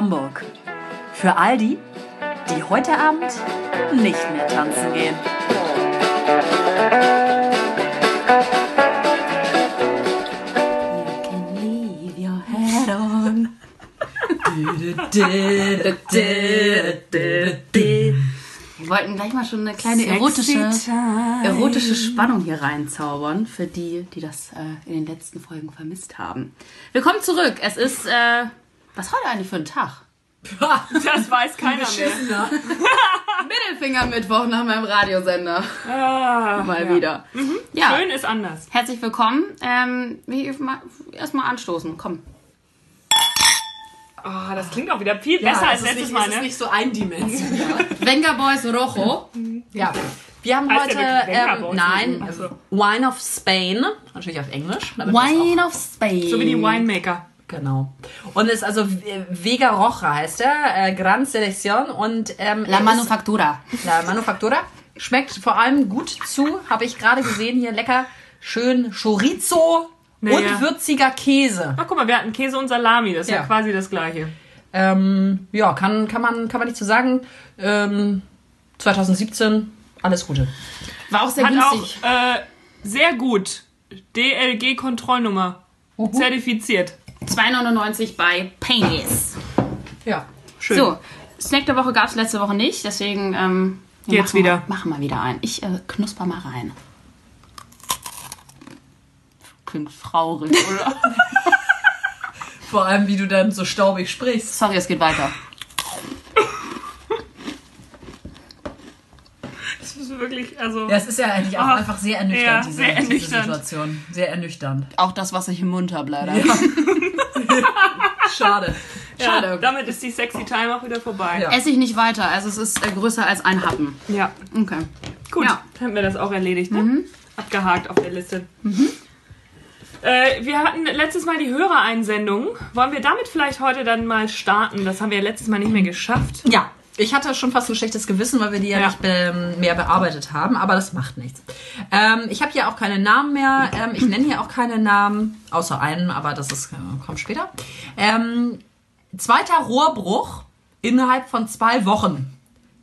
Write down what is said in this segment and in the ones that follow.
Hamburg. Für all die, die heute Abend nicht mehr tanzen gehen. You can leave your head on. Wir wollten gleich mal schon eine kleine erotische, erotische Spannung hier reinzaubern für die, die das äh, in den letzten Folgen vermisst haben. Willkommen zurück. Es ist, äh, was heute eigentlich für ein Tag? Das weiß keiner mehr. Mittelfinger-Mittwoch nach meinem Radiosender. Ah, Mal ja. wieder. Ja, Schön ist anders. herzlich willkommen. Ähm, erstmal anstoßen, komm. Oh, das klingt auch wieder viel besser als letztes Mal, ne? so eindimensional. Venga Boys Rojo. ja. Wir haben Heißt heute, ähm, nein, so. Wine of Spain, natürlich auf Englisch. Wine of Spain. So wie die Winemaker. Genau. Und ist also Vega Roja heißt er, äh, Gran Selección und ähm, La Manufactura. ist, La Manufactura. Schmeckt vor allem gut zu, habe ich gerade gesehen hier, lecker, schön Chorizo Naja. und würziger Käse. Ach, guck mal, wir hatten Käse und Salami. Das ist ja, Ja. quasi das Gleiche. Ähm, ja, kann, kann, man, kann man nicht so sagen. Ähm, 2017, alles Gute. War auch sehr Hat günstig. auch äh, sehr gut DLG-Kontrollnummer. Zertifiziert. 2,99 bei Painies. Ja. Schön. So, Snack der Woche gab es letzte Woche nicht, deswegen ähm, ja, Jetzt machen wieder. Wir, machen wir wieder ein. Ich äh, knusper mal rein. Klingt traurig, oder? Vor allem, wie du dann so staubig sprichst. Sorry, es geht weiter. Ist wirklich, also. Ja, es ist ja eigentlich auch Ah, einfach sehr ernüchternd, ja, diese, sehr diese ernüchternd. Situation. Sehr ernüchternd. Auch das, was ich im Mund habe, leider. Schade. ja, schade. Damit ist die sexy Time auch wieder vorbei. Ja. Esse ich nicht weiter, also es ist äh, größer als ein Happen. Ja. Okay. Gut, Ja. dann haben wir das auch erledigt, ne? Abgehakt auf der Liste. Äh, wir hatten letztes Mal die Hörereinsendung. Wollen wir damit vielleicht heute dann mal starten? Das haben wir ja letztes Mal nicht mehr geschafft. Ja, ich hatte schon fast ein schlechtes Gewissen, weil wir die ja, Ja. nicht be mehr bearbeitet haben, aber das macht nichts. Ähm, ich habe hier auch keine Namen mehr. Ähm, ich nenne hier auch keine Namen, außer einen, aber das ist, äh, kommt später. Ähm, zweiter Rohrbruch innerhalb von zwei Wochen.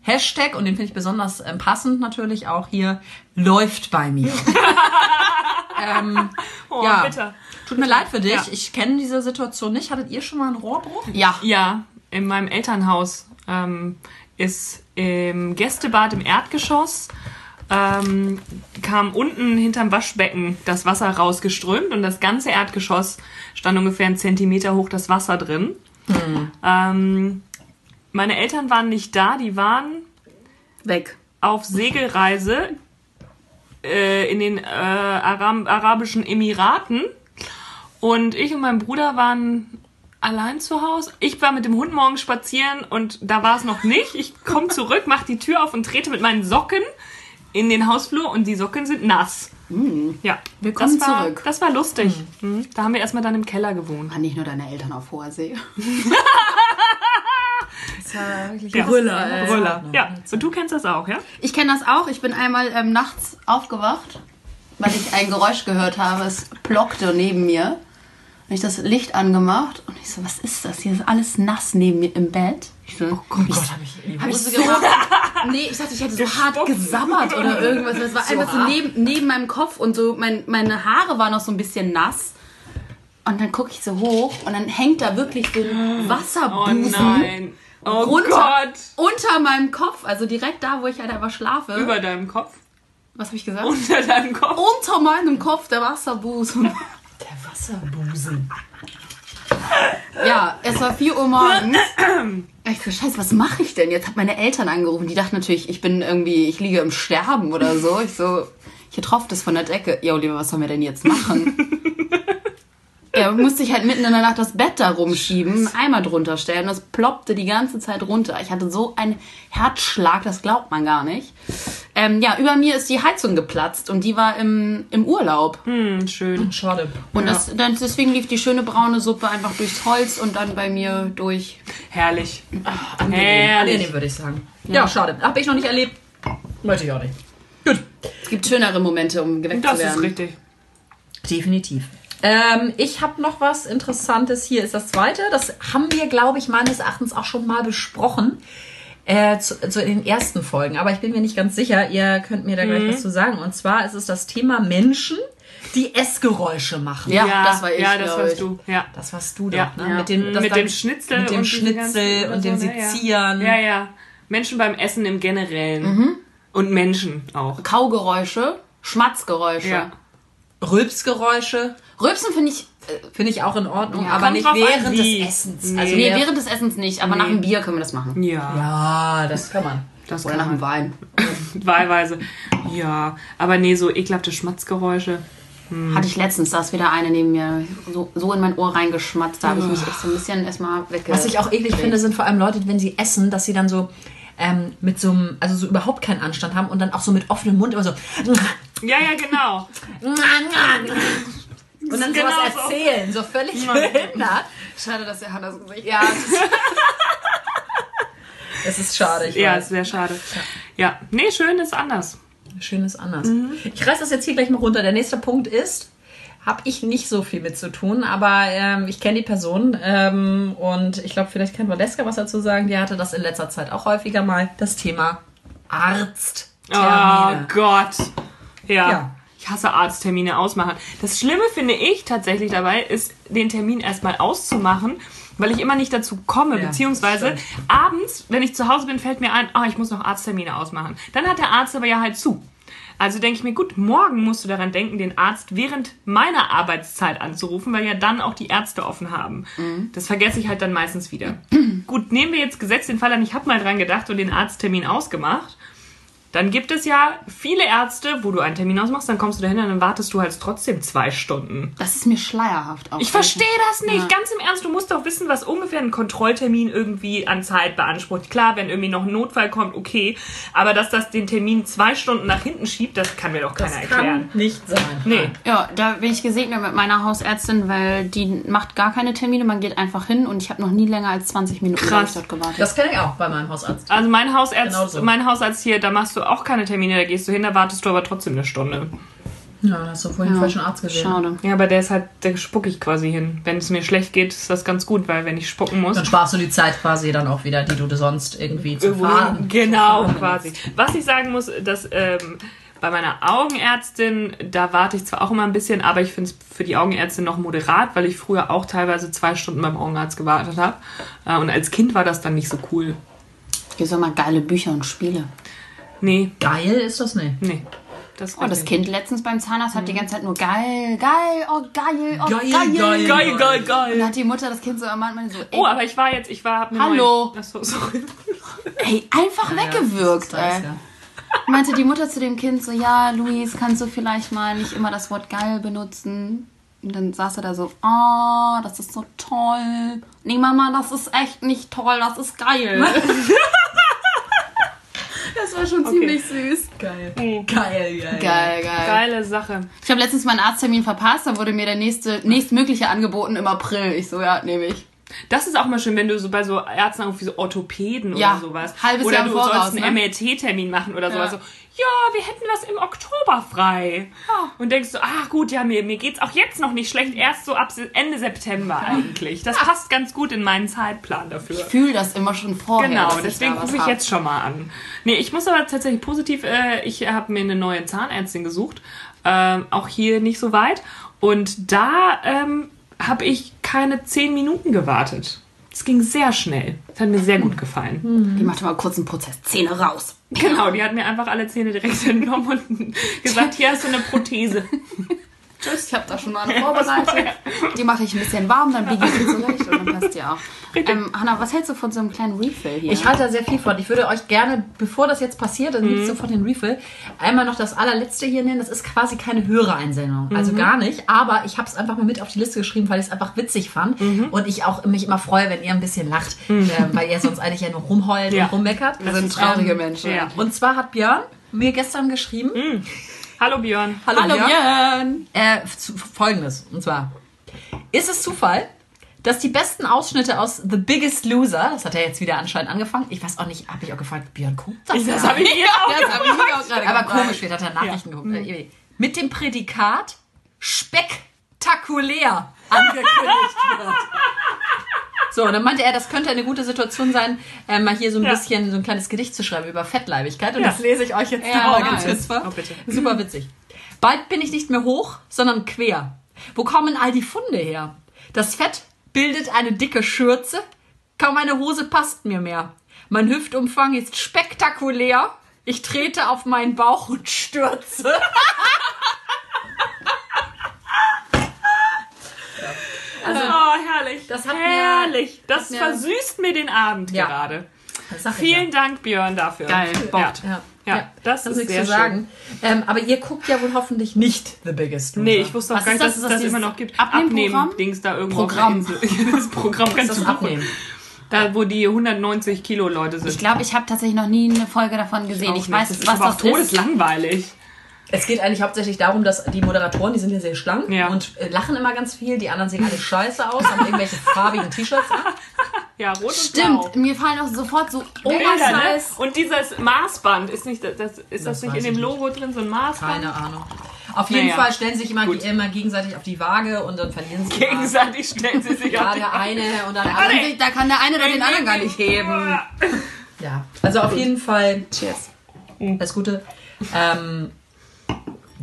Hashtag, und den finde ich besonders ähm, passend natürlich auch hier, läuft bei mir. ähm, Oh, ja, bitter. tut mir leid für dich. Ja. Ich kenne diese Situation nicht. Hattet ihr schon mal einen Rohrbruch? Ja. Ja, in meinem Elternhaus ähm, ist im Gästebad im Erdgeschoss ähm, kam unten hinterm Waschbecken das Wasser rausgeströmt und das ganze Erdgeschoss stand ungefähr einen Zentimeter hoch das Wasser drin. Ähm, meine Eltern waren nicht da, die waren Weg. auf Segelreise äh, in den äh, Arab arabischen Emiraten und ich und mein Bruder waren allein zu Hause. Ich war mit dem Hund morgens spazieren und da war es noch nicht. Ich komme zurück, mache die Tür auf und trete mit meinen Socken in den Hausflur und die Socken sind nass. Ja, Willkommen das war, zurück. Das war lustig. Mhm. Da haben wir erstmal dann im Keller gewohnt. Waren nicht nur deine Eltern auf hoher See. Das war wirklich Ja. Brüller. Brüller. Ja, und du kennst das auch, ja? Ich kenne das auch. Ich bin einmal ähm, nachts aufgewacht, weil ich ein Geräusch gehört habe. Es plockte neben mir. Und ich das Licht angemacht und ich so, was ist das? Hier ist alles nass neben mir im Bett. Ich so, oh Gott, habe ich in die Hab ich so gemacht? Nee, ich dachte, ich hätte so hart gesabbert oder irgendwas. Das war einfach so neben, neben meinem Kopf und so, mein, meine Haare waren noch so ein bisschen nass. Und dann gucke ich so hoch und dann hängt da wirklich so ein Oh Wasserbusen nein. Oh runter, Gott. unter meinem Kopf. Also direkt da, wo ich halt einfach schlafe. Über deinem Kopf. Was habe ich gesagt? Unter deinem Kopf. unter meinem Kopf der Wasserbusen. Der Wasserbusen. Ja, es war 4 Uhr morgens. Ich so, scheiße, was mache ich denn? Jetzt hat meine Eltern angerufen. Die dachten natürlich, ich bin irgendwie, ich liege im Sterben oder so. Ich so, hier tropft es von der Decke. Ja, Oliver, was sollen wir denn jetzt machen? Ja, musste ich halt mitten in der Nacht das Bett da rumschieben, einen Eimer drunter stellen. Das ploppte die ganze Zeit runter. Ich hatte so einen Herzschlag, das glaubt man gar nicht. Ähm, ja, über mir ist die Heizung geplatzt und die war im, im Urlaub. Hm, schön. Schade. Und das, dann, deswegen lief die schöne braune Suppe einfach durchs Holz und dann bei mir durch. Herrlich. Angenehm, Herrlich. angenehm würde ich sagen. Ja, schade. Habe ich noch nicht erlebt. Möchte ich auch nicht. Gut. Es gibt schönere Momente, um geweckt Das zu werden. ist richtig. Definitiv. Ähm, ich habe noch was Interessantes. Hier ist das zweite. Das haben wir, glaube ich, meines Erachtens auch schon mal besprochen. Äh, zu, zu den ersten Folgen. Aber ich bin mir nicht ganz sicher. Ihr könnt mir da gleich was zu sagen. Und zwar ist es das Thema Menschen, die Essgeräusche machen. Ja, das war ich, Ja, das warst ich. du. Ja. Das warst du doch, Ja. ne? Ja. Mit dem, das mit dann- dem Schnitzel mit dem und Schnitzel und dem so, ne? Ja. Sezieren. Ja, ja. Menschen beim Essen im Generellen. Mhm. Und Menschen auch. Kaugeräusche, Schmatzgeräusche. Ja. Rülpsgeräusche Rülpsen finde ich, finde ich auch in Ordnung, Ja, aber nicht an, während wie. des Essens. Nee. Also nee, während des Essens nicht, aber nach dem Bier können wir das machen. Ja. ja, das kann man. Das Oder kann nach dem. Wein. Wahlweise. Ja. Aber nee, so ekelhafte Schmatzgeräusche. Hatte ich letztens, da ist wieder eine neben mir so, so in mein Ohr reingeschmatzt. Da habe ich mich echt so ein bisschen erstmal wegge... Was ich auch eklig finde, sind vor allem Leute, wenn sie essen, dass sie dann so ähm, mit so einem, also so überhaupt keinen Anstand haben und dann auch so mit offenem Mund immer so Ja, ja, genau. und dann Genau sowas so. erzählen, so völlig behindert. Schade, dass der Hannas Gesicht... Ja, das ist schade. Ich Ja, weiß. ist sehr schade. Ja. Nee, schön ist anders. Schön ist anders. Ich reiß das jetzt hier gleich mal runter. Der nächste Punkt ist, habe ich nicht so viel mit zu tun, aber ähm, ich kenne die Person ähm, und ich glaube, vielleicht kann Valeska was dazu sagen. Die hatte das in letzter Zeit auch häufiger mal, das Thema Arzt. Oh Gott. Ja. Ja. Ich hasse Arzttermine ausmachen. Das Schlimme finde ich tatsächlich dabei, ist, den Termin erstmal auszumachen, weil ich immer nicht dazu komme, Ja, beziehungsweise abends, wenn ich zu Hause bin, fällt mir ein, ah, ich muss noch Arzttermine ausmachen. Dann hat der Arzt aber ja halt zu. Also denke ich mir, gut, morgen musst du daran denken, den Arzt während meiner Arbeitszeit anzurufen, weil ja dann auch die Ärzte offen haben. Das vergesse ich halt dann meistens wieder. gut, nehmen wir jetzt gesetzt den Fall an, ich habe mal dran gedacht und den Arzttermin ausgemacht. Dann gibt es ja viele Ärzte, wo du einen Termin ausmachst, dann kommst du dahin und dann wartest du halt trotzdem zwei Stunden. Das ist mir schleierhaft auch. Ich verstehe das nicht. Ja. Ganz im Ernst, du musst doch wissen, was ungefähr ein Kontrolltermin irgendwie an Zeit beansprucht. Klar, wenn irgendwie noch ein Notfall kommt, okay. Aber dass das den Termin zwei Stunden nach hinten schiebt, das kann mir doch keiner Das erklären. kann nicht sein. Nee. Ja, da bin ich gesegnet mit meiner Hausärztin, weil die macht gar keine Termine, man geht einfach hin und ich habe noch nie länger als 20 Minuten Krass. dort gewartet. Das kenne ich auch bei meinem Hausarzt. Also mein Hausarzt, Genau so. mein Hausarzt hier, da machst du auch keine Termine, da gehst du hin, da wartest du aber trotzdem eine Stunde. Ja, da hast du vorhin den falschen Arzt gesehen. Schade. Ja, aber der ist halt, da spucke ich quasi hin. Wenn es mir schlecht geht, ist das ganz gut, weil wenn ich spucken muss. Dann sparst du die Zeit quasi dann auch wieder, die du sonst irgendwie zu fahren. Genau, zu fahren quasi. Was ich sagen muss, dass ähm, bei meiner Augenärztin, da warte ich zwar auch immer ein bisschen, aber ich finde es für die Augenärztin noch moderat, weil ich früher auch teilweise zwei Stunden beim Augenarzt gewartet habe. Äh, und als Kind war das dann nicht so cool. Hier sind mal geile Bücher und Spiele. Nee, Geil ist das nicht. nee. Das, Oh, das Kind letztens beim Zahnarzt hat die ganze Zeit nur geil, geil, oh geil, oh Geil, geil. geil. Geil, geil, Und geil. dann hat die Mutter das Kind so manchmal so, ey, Oh, aber ich war jetzt, ich war, hab eine Hallo. Achso, sorry. ey einfach weggewirkt, Das ist ey. ja. Meinte die Mutter zu dem Kind so, ja, Luis, kannst du vielleicht mal nicht immer das Wort geil benutzen? Und dann saß er da so, oh, das ist so toll. Nee, Mama, das ist echt nicht toll, das ist geil. das war schon ziemlich süß. Geil. Mhm. Geil, geil. Geil, geil. Geile Sache. Ich habe letztens meinen Arzttermin verpasst, da wurde mir der nächste, nächstmögliche angeboten im April. Ich so, ja, nehme ich. Das ist auch mal schön, wenn du so bei so Ärzten irgendwie so Orthopäden Ja, oder sowas. halbes oder Jahr du Voraus, sollst einen ne? MRT-Termin machen oder sowas. Ja. So, ja, wir hätten was im Oktober frei. Und denkst du, ah gut, ja, mir, mir geht's auch jetzt noch nicht schlecht, erst so ab Ende September eigentlich. Das passt ganz gut in meinen Zeitplan dafür. Ich fühle das immer schon vorher. Genau, deswegen rufe ich hab. jetzt schon mal an. Nee, ich muss aber tatsächlich positiv, äh, ich habe mir eine neue Zahnärztin gesucht, ähm, auch hier nicht so weit. Und da ähm, habe ich keine zehn Minuten gewartet. Es ging sehr schnell. Das hat mir sehr gut gefallen. Die macht mal kurz einen Prozess. Zähne raus. Genau, die hat mir einfach alle Zähne direkt entnommen und gesagt, hier hast du eine Prothese. Tschüss, ich habe da schon mal eine vorbereitet. Die mache ich ein bisschen warm, dann biege ich sie zurecht und dann passt die auch. Ähm, Hanna, was hältst du von so einem kleinen Refill hier? Ich halte da sehr viel von. Ich würde euch gerne, bevor das jetzt passiert, dann gibt es sofort den Refill, einmal noch das allerletzte hier nennen. Das ist quasi keine höhere Einsendung. Also gar nicht. Aber ich habe es einfach mal mit auf die Liste geschrieben, weil ich es einfach witzig fand. Und ich auch mich immer freue, wenn ihr ein bisschen lacht. Ähm, weil ihr sonst eigentlich ja nur rumheult Ja. und rummeckert. Wir sind traurige Ähm, Menschen. ja. Und zwar hat Björn mir gestern geschrieben, Hallo Björn. Hallo, Hallo Björn. Björn. Äh, Folgendes. Und zwar, ist es Zufall, dass die besten Ausschnitte aus The Biggest Loser, das hat er jetzt wieder anscheinend angefangen, ich weiß auch nicht, habe ich auch gefragt, Björn, guckt das? Das habe ich mir auch Das hab ich auch gerade Aber gefragt. komisch, wird hat er Nachrichten geguckt. Äh, Mit dem Prädikat spektakulär angekündigt wird. So, und dann meinte er, das könnte eine gute Situation sein, äh, mal hier so ein Ja. bisschen so ein kleines Gedicht zu schreiben über Fettleibigkeit. Und Ja. das lese ich euch jetzt Ja, mal nice. ganz kurz vor. Oh, bitte. Super witzig. Bald bin ich nicht mehr hoch, sondern quer. Wo kommen all die Funde her? Das Fett bildet eine dicke Schürze. Kaum eine Hose passt mir mehr. Mein Hüftumfang ist spektakulär. Ich trete auf meinen Bauch und stürze. oh, herrlich. das hat mir- herrlich. das mir- versüßt mir den Abend Ja. gerade. Ich Vielen Dank, Björn, dafür. Geil. Ja. Bockt. Ja, Ja, das ist nichts sehr zu sagen. Ähm, aber ihr guckt ja wohl hoffentlich nicht The Biggest Loser. Nee, ich wusste auch Was gar ist nicht, das? dass es Ist das das immer noch gibt. Abnehmen-Dings da irgendwo. Programm. Das Programm das kannst ist du das. Abnehmen. Da, wo die 190 Kilo Leute sind. Ich glaube, ich habe tatsächlich noch nie eine Folge davon gesehen. Ich, Auch weiß, nicht. das was ist aber auch das ist. todeslangweilig. Es geht eigentlich hauptsächlich darum, dass die Moderatoren, die sind ja sehr schlank Ja. und äh, lachen immer ganz viel. Die anderen sehen alle scheiße aus, haben irgendwelche farbigen T-Shirts an. Ja, rot und blau. Stimmt, mir fallen auch sofort so ne? Oversize. Und dieses Maßband, ist, nicht, das, ist das, Das nicht in dem Logo drin, so ein Maßband? Keine Ahnung. Auf jeden Naja. Fall stellen sich immer, Gut. immer gegenseitig auf die Waage und dann verlieren sie. Gegenseitig stellen sie sich auf die der eine und dann der andere. Da kann der eine oder den anderen gar nicht heben. Ja, also auf jeden Fall Cheers. das Gute. Ähm,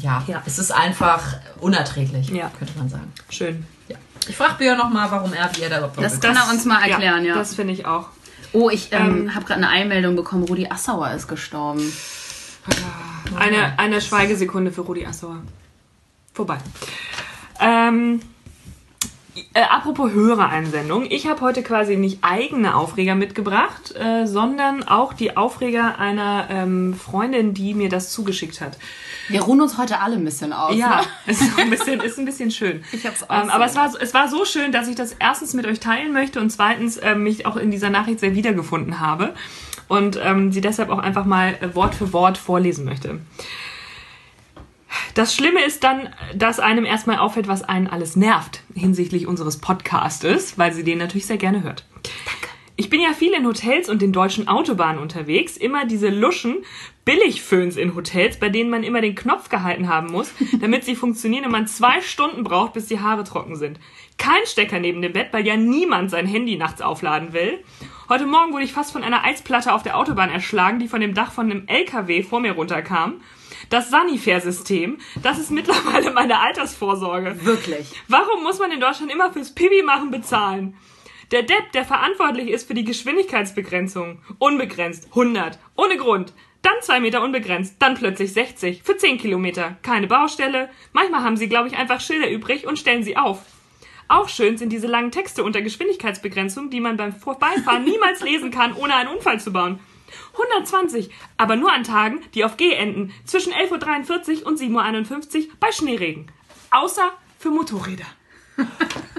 ja, es ist einfach unerträglich, Ja. könnte man sagen. Schön. Ja. Ich frage Björn nochmal, warum er wie er da überhaupt Das kann er uns mal erklären, ja. Das finde ich auch. Oh, ich ähm, Ähm, habe gerade eine Einmeldung bekommen. Rudi Assauer ist gestorben. Eine, eine Schweigesekunde für Rudi Assauer. Vorbei. Ähm, äh, apropos Hörereinsendung. Ich habe heute quasi nicht eigene Aufreger mitgebracht, äh, sondern auch die Aufreger einer ähm, Freundin, die mir das zugeschickt hat. Wir ruhen uns heute alle ein bisschen aus. Ja, Ne? es ist ein bisschen, ist ein bisschen schön. Ich hab's auch ähm, so aber es war, so- es war so schön, dass ich das erstens mit euch teilen möchte und zweitens ähm, mich auch in dieser Nachricht sehr wiedergefunden habe und ähm, sie deshalb auch einfach mal äh, Wort für Wort vorlesen möchte. Das Schlimme ist dann, dass einem erstmal auffällt, was einen alles nervt hinsichtlich unseres Podcastes, weil sie den natürlich sehr gerne hört. Ich bin ja viel in Hotels und den deutschen Autobahnen unterwegs. Immer diese luschen Billigföhns in Hotels, bei denen man immer den Knopf gehalten haben muss, damit sie funktionieren und man zwei Stunden braucht, bis die Haare trocken sind. Kein Stecker neben dem Bett, weil ja niemand sein Handy nachts aufladen will. Heute Morgen wurde ich fast von einer Eisplatte auf der Autobahn erschlagen, die von dem Dach von einem LKW vor mir runterkam. Das Sanifair-System, das ist mittlerweile meine Altersvorsorge. Wirklich. Warum muss man in Deutschland immer fürs Pipi machen bezahlen? Der Depp, der verantwortlich ist für die Geschwindigkeitsbegrenzung. Unbegrenzt. 100. Ohne Grund. Dann 2 Meter unbegrenzt. Dann plötzlich 60. Für 10 Kilometer. Keine Baustelle. Manchmal haben sie, glaube ich, einfach Schilder übrig und stellen sie auf. Auch schön sind diese langen Texte unter Geschwindigkeitsbegrenzung, die man beim Vorbeifahren niemals lesen kann, ohne einen Unfall zu bauen. 120, aber nur an Tagen, die auf G enden, zwischen 11.43 Uhr und 7.51 Uhr bei Schneeregen. Außer für Motorräder.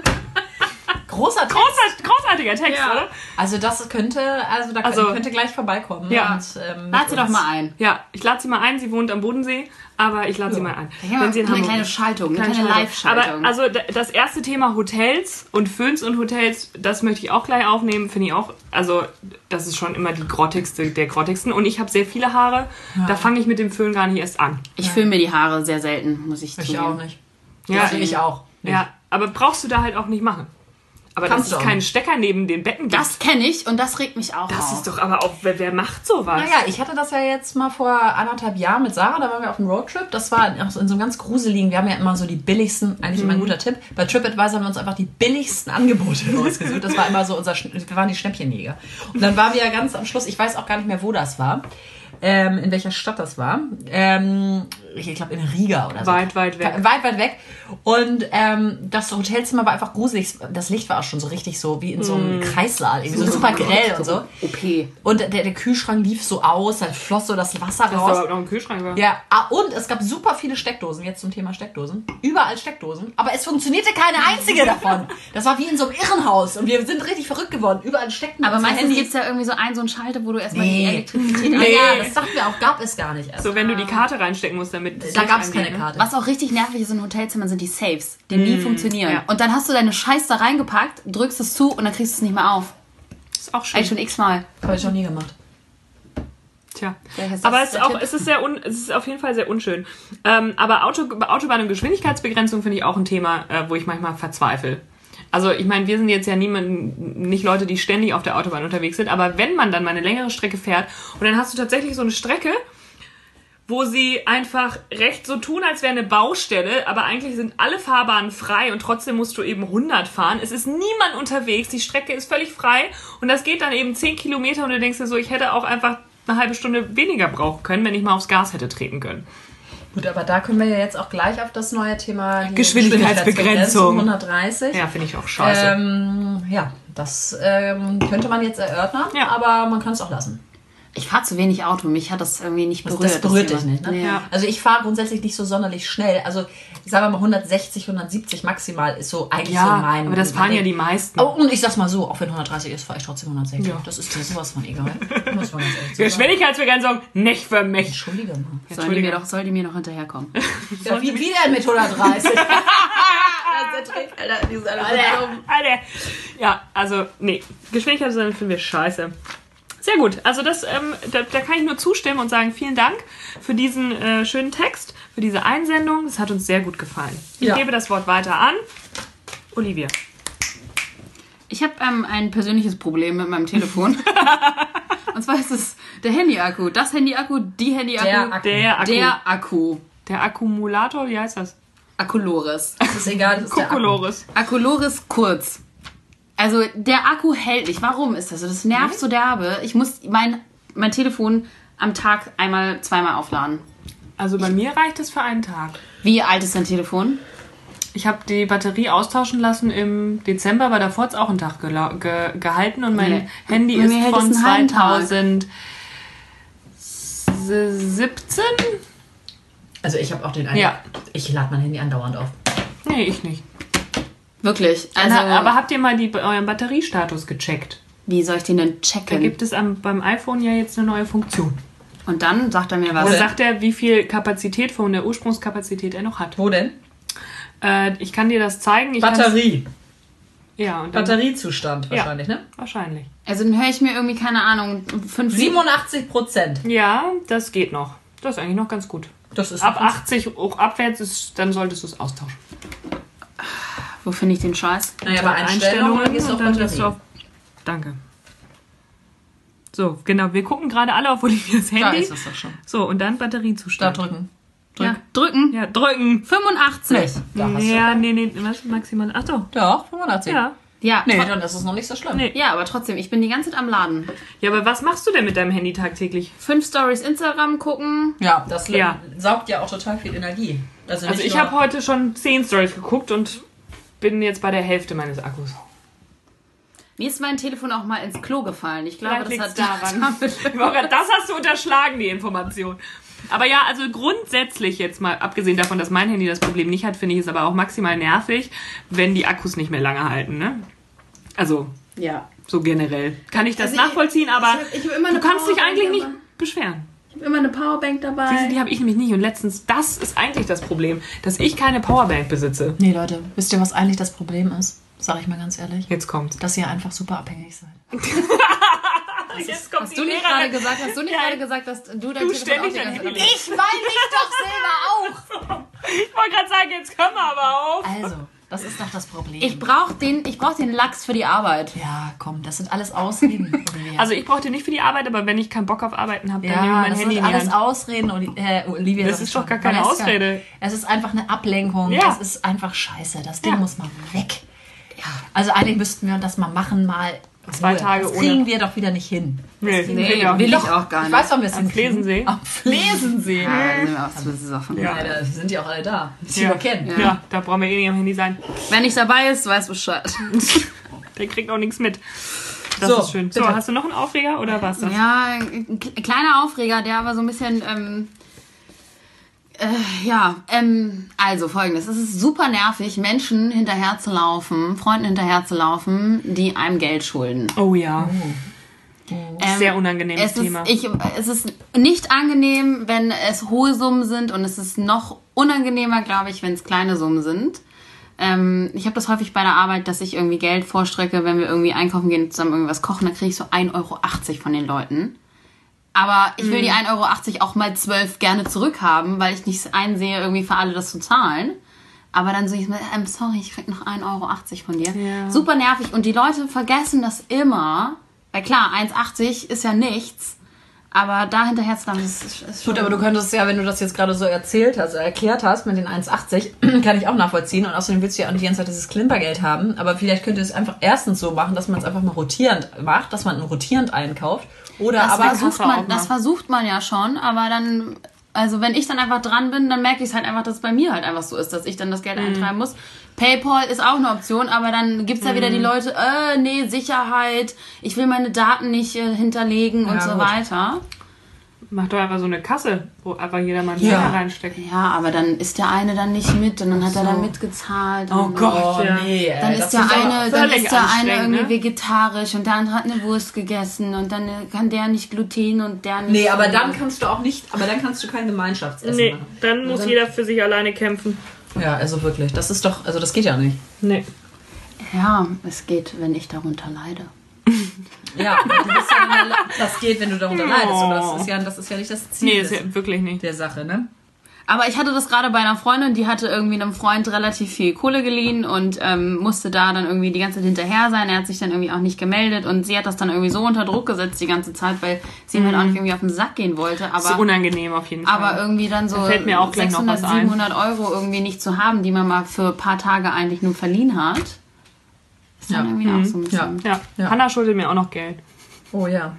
Großer Text. Großart, großartiger Text, Ja. oder? Also das könnte, also da Also- könnte gleich vorbeikommen. Ja. Und, ähm, Lad sie mit doch uns. mal ein. Ja, ich lade sie mal ein. Sie wohnt am Bodensee, aber ich lade sie mal ein. Ja, Wenn sie in eine Hamburg kleine. Schaltung, eine Kleine kleine Schaltung. Live-Schaltung. Aber also das erste Thema Hotels und Föhns und Hotels, das möchte ich auch gleich aufnehmen, finde ich auch. Also das ist schon immer die grottigste der grottigsten. Und ich habe sehr viele Haare. Da fange ich mit dem Föhn gar nicht erst an. ich fühle mir die Haare sehr selten, muss ich Ich zugeben. auch nicht. Ja, ich auch. Nicht. Ja, aber brauchst du da halt auch nicht machen. Aber Kannst dass auch keinen. Stecker neben den Betten gibt, Das kenne ich und das regt mich auch das auf. ist doch aber auch, wer, wer macht sowas? Naja, ich hatte das ja jetzt mal vor anderthalb Jahren mit Sarah, da waren wir auf einem Roadtrip. Das war in so einem ganz gruseligen, wir haben ja immer so die billigsten, eigentlich immer ein guter Tipp. Bei TripAdvisor haben wir uns einfach die billigsten Angebote rausgesucht. Das war immer so unser, wir waren die Schnäppchenjäger. Und dann waren wir ja ganz am Schluss, ich weiß auch gar nicht mehr, wo das war, ähm, in welcher Stadt das war. Ähm, ich glaube in Riga oder so. Weit, weit weg. Weit, weit weg. Und ähm, das Hotelzimmer war einfach gruselig. Das Licht war auch schon so richtig so wie in so einem Kreissaal, irgendwie so super grell und so. OP. Und der, der Kühlschrank lief so aus, dann floss so das Wasser Dass da raus. überhaupt noch ein Kühlschrank war. Ja, ah, und es gab super viele Steckdosen, jetzt zum Thema Steckdosen. Überall Steckdosen, aber es funktionierte keine einzige davon. Das war wie in so einem Irrenhaus und wir sind richtig verrückt geworden. Überall steckten Aber meistens gibt es ja irgendwie so ein, so ein Schalter, wo du erstmal Nee. die Elektrizität Ah, an- ja, das dachten wir auch, gab es gar nicht erst. So, wenn du die Karte reinstecken musst, damit. Das da gab es keine ne? Karte. Was auch richtig nervig ist in Hotelzimmern, sind die Saves, die nie funktionieren. ja. Und dann hast du deine Scheiß da reingepackt, drückst es zu und dann kriegst du es nicht mehr auf. Ist auch schön. Eigentlich schon x-mal. Habe ich noch nie gemacht. Tja, aber es ist, auch, es, ist sehr un, es ist auf jeden Fall sehr unschön. Ähm, aber Auto, Autobahn und Geschwindigkeitsbegrenzung finde ich auch ein Thema, äh, wo ich manchmal verzweifle. Also ich meine, wir sind jetzt ja niemand, nicht Leute, die ständig auf der Autobahn unterwegs sind, aber wenn man dann mal eine längere Strecke fährt und dann hast du tatsächlich so eine Strecke, wo sie einfach recht so tun, als wäre eine Baustelle, aber eigentlich sind alle Fahrbahnen frei und trotzdem musst du eben 100 fahren. Es ist niemand unterwegs, die Strecke ist völlig frei und das geht dann eben 10 Kilometer und du denkst dir so, ich hätte auch einfach eine halbe Stunde weniger brauchen können, wenn ich mal aufs Gas hätte treten können. Gut, aber da können wir ja jetzt auch gleich auf das neue Thema Geschwindigkeitsbegrenzung. 130. Ja, finde ich auch scheiße. Ähm, ja, das ähm, könnte man jetzt erörtern, Ja. aber man kann es auch lassen. Ich fahre zu wenig Auto. Mich hat das irgendwie nicht Das, berührt. das berührt dich nicht, ne? Nee. Ja. Also ich fahre grundsätzlich nicht so sonderlich schnell. Also sagen wir mal 160, 170 maximal ist so eigentlich so ja, mein. aber das fahren ja die meisten. Oh, und ich sag's mal so, auch wenn 130 ist, fahre ich trotzdem 160. Ja. Das ist mir sowas von egal. Muss man ganz ehrlich sagen. Geschwindigkeitsbegrenzung nicht für mich. Entschuldige mal. Soll die, mir doch, soll die mir noch hinterherkommen? Ja, wie, wie denn mit 130? das ist der Trick, Alter. So dumm. Alter. Ja, also, nee. Geschwindigkeitsbegrenzung finden wir scheiße. Sehr gut. Also das, ähm, da, da kann ich nur zustimmen und sagen, vielen Dank für diesen äh, schönen Text, für diese Einsendung. Das hat uns sehr gut gefallen. Ich Ja. gebe das Wort weiter an. Olivia. Ich habe ähm, ein persönliches Problem mit meinem Telefon. Und zwar ist es der Handy-Akku. Das Handy-Akku, die Handy-Akku. Der Akku. Der Akku. Der Akku. Der Akkumulator, wie heißt das? Akkuloris. Das ist egal, das ist der Akku. Akkuloris kurz. Also der Akku hält nicht. Warum ist das so? Das nervt so derbe. Ich muss mein, mein Telefon am Tag einmal, zweimal aufladen. Also bei mir reicht es für einen Tag. Wie alt ist dein Telefon? Ich habe die Batterie austauschen lassen im Dezember, aber davor hat es auch einen Tag gela- ge gehalten und mein Nee. Handy Bei ist von es einen halben Tag. 2017. Also ich habe auch den einen. Ja. Ich lade mein Handy andauernd auf. Nee, ich nicht. Wirklich? Also, Also, aber habt ihr mal die, euren Batteriestatus gecheckt? wie soll ich den denn Da checken? gibt es am, beim iPhone ja jetzt eine neue Funktion. Und dann sagt er mir was. Da sagt er, wie viel Kapazität von der Ursprungskapazität er noch hat. Wo denn? Äh, ich kann dir das zeigen. Ich Batterie. Ja, und dann, Batteriezustand Ja. wahrscheinlich, ne? Wahrscheinlich. Also dann höre ich mir irgendwie, keine Ahnung, fünf 87 Prozent. Ja, das geht noch. Das ist eigentlich noch ganz gut. Das ist Ab 80 hoch abwärts ist, dann solltest du es austauschen. Wo finde ich den Scheiß? Naja, bei Einstellungen du auf und dann gehst Batterie. du auf. Danke. So, genau. Wir gucken gerade alle auf Olivias Da Handy. ist es doch schon. So, und dann Da Batteriezustand. drücken. Ja, drücken. Ja, drücken. 85. Da hast Ja, nee, nee, was maximal. Ach so. du. Doch, 85. Ja. Ja, Nee, dann ist es noch nicht so schlimm. Nee. ja, aber trotzdem, ich bin die ganze Zeit am Laden. Ja, aber was machst du denn mit deinem Handy tagtäglich? Fünf Stories Instagram gucken. Ja, das Ja. saugt ja auch total viel Energie. Also, Also ich habe heute schon 10 Stories geguckt und bin jetzt bei der Hälfte meines Akkus. Mir ist mein Telefon auch mal ins Klo gefallen. Ich glaube, Vielleicht das hat daran. das hast du unterschlagen, die Information. Aber ja, also grundsätzlich jetzt mal, abgesehen davon, dass mein Handy das Problem nicht hat, finde ich es aber auch maximal nervig, wenn die Akkus nicht mehr lange halten, ne? Also, Ja. so generell. Kann ich das Also ich- nachvollziehen, aber ich hab- ich hab du kannst dich eigentlich nicht beschweren. Ich habe immer eine Powerbank dabei. Siehst du, die habe ich nämlich nicht. Und letztens, das ist eigentlich das Problem, dass ich keine Powerbank besitze. Nee, Leute, wisst ihr, was eigentlich das Problem ist? Sag ich mal ganz ehrlich. Jetzt kommt's. Dass ihr einfach super abhängig seid. Jetzt kommt Hast du nicht gerade gesagt, hast du nicht Ja. gerade gesagt, dass du dein Du Telefon auch die ganze Zeit-. Ich weil mich doch selber auch. Ich wollte gerade sagen, jetzt können wir aber auf. Also, das ist doch das Problem. Ich brauche den, ich brauch den Lachs für die Arbeit. ja, komm, das sind alles Ausreden. Also ich brauche den nicht für die Arbeit, aber wenn ich keinen Bock auf Arbeiten habe, dann nehme ich ja, mein das Handy sind in alles. Ausreden, äh, Olivia. Das sag ist doch gar keine Valeska, Ausrede. Es ist einfach eine Ablenkung. Ja. Das ist einfach scheiße. Das Ding Ja. muss mal weg. Ja. Also eigentlich müssten wir das mal machen, mal Zwei Ruhe. Tage Das ohne- kriegen wir doch wieder nicht hin. Nee, Nee, ich auch will nicht. ich auch gar Ich nicht. weiß, warum wir es Am. Flesensee? Am Flesensee. Ja, sind wir auch zu besoffen. Ja. Ja, da sind die auch alle da. Die Ja. wir kennen. Ja. da brauchen wir eh nicht am Handy sein. Wenn nicht dabei ist, weiß Bescheid. Der kriegt auch nichts mit. Das So, ist schön. So, bitte. hast du noch einen Aufreger oder was das? Ja, ein kleiner Aufreger, der aber so ein bisschen, ähm, äh, ja, ähm, also folgendes. Es ist super nervig, Menschen hinterher zu laufen, Freunden hinterher zu laufen, die einem Geld schulden. Oh ja. Ähm, Sehr unangenehmes es Thema. Ist, ich, es ist nicht angenehm, wenn es hohe Summen sind und es ist noch unangenehmer, glaube ich, wenn es kleine Summen sind. Ähm, ich habe das häufig bei der Arbeit, dass ich irgendwie Geld vorstrecke, wenn wir irgendwie einkaufen gehen, zusammen irgendwas kochen, dann kriege ich so 1,80 Euro von den Leuten. Aber ich will die Mhm. 1,80 Euro auch mal 12 gerne zurückhaben, weil ich nicht einsehe, irgendwie für alle das zu zahlen. Aber dann so, ich, ähm, sorry, ich krieg noch 1,80 Euro von dir. Ja. Super nervig. Und die Leute vergessen das immer. Weil klar, 1,80 ist ja nichts. Aber da hinterher zu ist, ist schon... Gut, aber du könntest ja, wenn du das jetzt gerade so erzählt hast, erklärt hast mit den 1,80, kann ich auch nachvollziehen. Und außerdem willst du ja auch nicht die ganze Zeit dieses Klimpergeld haben. Aber vielleicht könnt ihr es einfach erstens so machen, dass man es einfach mal rotierend macht, dass man rotierend einkauft. Oder Das, aber versucht man, das versucht man ja schon, aber dann, also wenn ich dann einfach dran bin, dann merke ich es halt einfach, dass es bei mir halt einfach so ist, dass ich dann das Mhm. Geld eintreiben muss. PayPal ist auch eine Option, aber dann gibt's ja wieder Mhm. die Leute, äh, nee, Sicherheit, ich will meine Daten nicht äh, hinterlegen und Ja, so gut. weiter. Mach doch einfach so eine Kasse, wo einfach jeder mal einen Ja. Finger reinsteckt. Ja, aber dann ist der eine dann nicht mit und dann hat er so. dann mitgezahlt. Oh und- Gott. Oh, ja. nee, ey, Dann das ist der eine, dann ist der eine irgendwie ne? vegetarisch und der andere hat eine Wurst gegessen und dann äh, kann der nicht Gluten und der nicht. Nee, aber dann kannst du auch nicht, aber dann kannst du kein Gemeinschaftsessen Nee, machen. dann muss dann- jeder für sich alleine kämpfen. Ja, also wirklich, das ist doch, also das geht ja nicht. Nee. Ja, es geht, wenn ich darunter leide. Ja, du bist ja in der- das geht, wenn du darunter leidest. Aber das ist ja, das ist ja nicht das Ziel Nee, ist ja wirklich nicht. der Sache, ne? Aber ich hatte das gerade bei einer Freundin, die hatte irgendwie einem Freund relativ viel Kohle geliehen und ähm, musste da dann irgendwie die ganze Zeit hinterher sein. Er hat sich dann irgendwie auch nicht gemeldet und sie hat das dann irgendwie so unter Druck gesetzt die ganze Zeit, weil sie ihm halt auch nicht irgendwie auf den Sack gehen wollte. ist Aber, unangenehm auf jeden Fall. aber irgendwie dann so Da fällt mir auch gleich noch 600, was ein. 700 Euro irgendwie nicht zu haben, die man mal für ein paar Tage eigentlich nur verliehen hat. Ist dann Ja. irgendwie auch so ein bisschen. ja. Ja. Hanna schuldet mir auch noch Geld. Oh ja.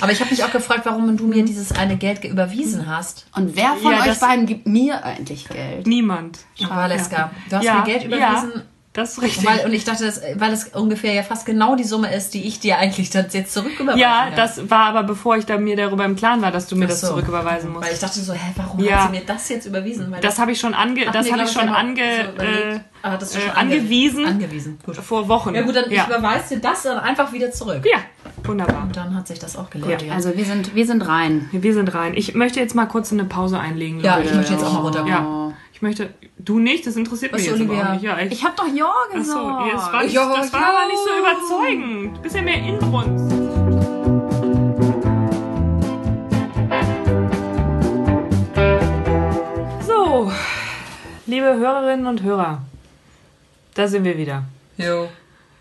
Aber ich habe mich auch gefragt, warum du mir dieses eine Geld ge- überwiesen hast. Und wer von Ja, euch beiden gibt mir eigentlich Geld? Niemand. Valeska, du hast Ja, mir Geld überwiesen. Das ist richtig. Weil, und ich dachte, das, weil es ungefähr ja fast genau die Summe ist, die ich dir eigentlich dann jetzt zurücküberweisen ja, kann. das war aber bevor ich da mir darüber im Klaren war, dass du mir Ach das so. zurücküberweisen musst. Weil ich dachte so, hä, warum Ja. hat sie mir das jetzt überwiesen? Weil Das habe ich schon ange, das habe ich schon ange, so äh, Ah, das ist äh, schon ange- angewiesen Angewiesen, gut. vor Wochen. Ja gut, dann ja. ich überweise dir das dann einfach wieder zurück. ja, wunderbar. Und dann hat sich das auch gelohnt. Ja, Also wir sind, wir sind rein. Wir sind rein. Ich möchte jetzt mal kurz eine Pause einlegen. ja Leute. ich möchte jetzt auch mal runter. Ja, ich möchte. Du nicht, das interessiert Was, mich jetzt Olivia? nicht. Ja, ich, Ich hab doch Ja Achso, gesagt. ja, das war, nicht, Ja, das war ja. aber nicht so überzeugend. Ja mehr Inbrunst. So, liebe Hörerinnen und Hörer, da sind wir wieder. Jo.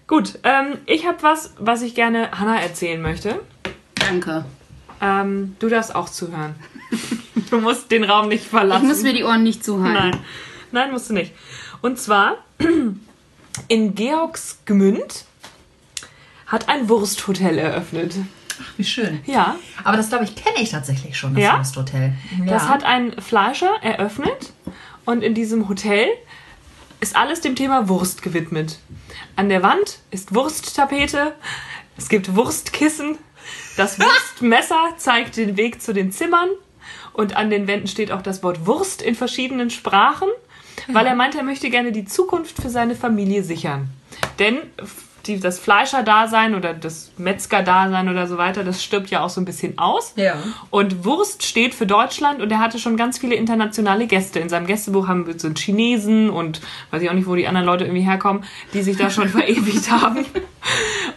Gut, ähm, ich habe was, was ich gerne Hanna erzählen möchte. Danke. Ähm, du darfst auch zuhören. Du musst den Raum nicht Ich verlassen. muss mir die Ohren nicht zuhalten. Nein, nein, musst du nicht. Und zwar in Georgsgmünd hat ein Wursthotel eröffnet. Wie schön. Ja, Aber das, glaube ich, kenne ich tatsächlich schon, das Ja? Wursthotel. Ja. das hat ein Fleischer eröffnet und in diesem Hotel ist alles dem Thema Wurst gewidmet. An der Wand ist Wursttapete, es gibt Wurstkissen, das Wurstmesser zeigt den Weg zu den Zimmern und an den Wänden steht auch das Wort Wurst in verschiedenen Sprachen, weil er meint, er möchte gerne die Zukunft für seine Familie sichern. Denn die, das Fleischerdasein oder das Metzgerdasein oder so weiter, das stirbt ja auch so ein bisschen aus. Ja. Und Wurst steht für Deutschland und er hatte schon ganz viele internationale Gäste. In seinem Gästebuch haben wir so Chinesen und weiß ich auch nicht, wo die anderen Leute irgendwie herkommen, die sich da schon verewigt haben.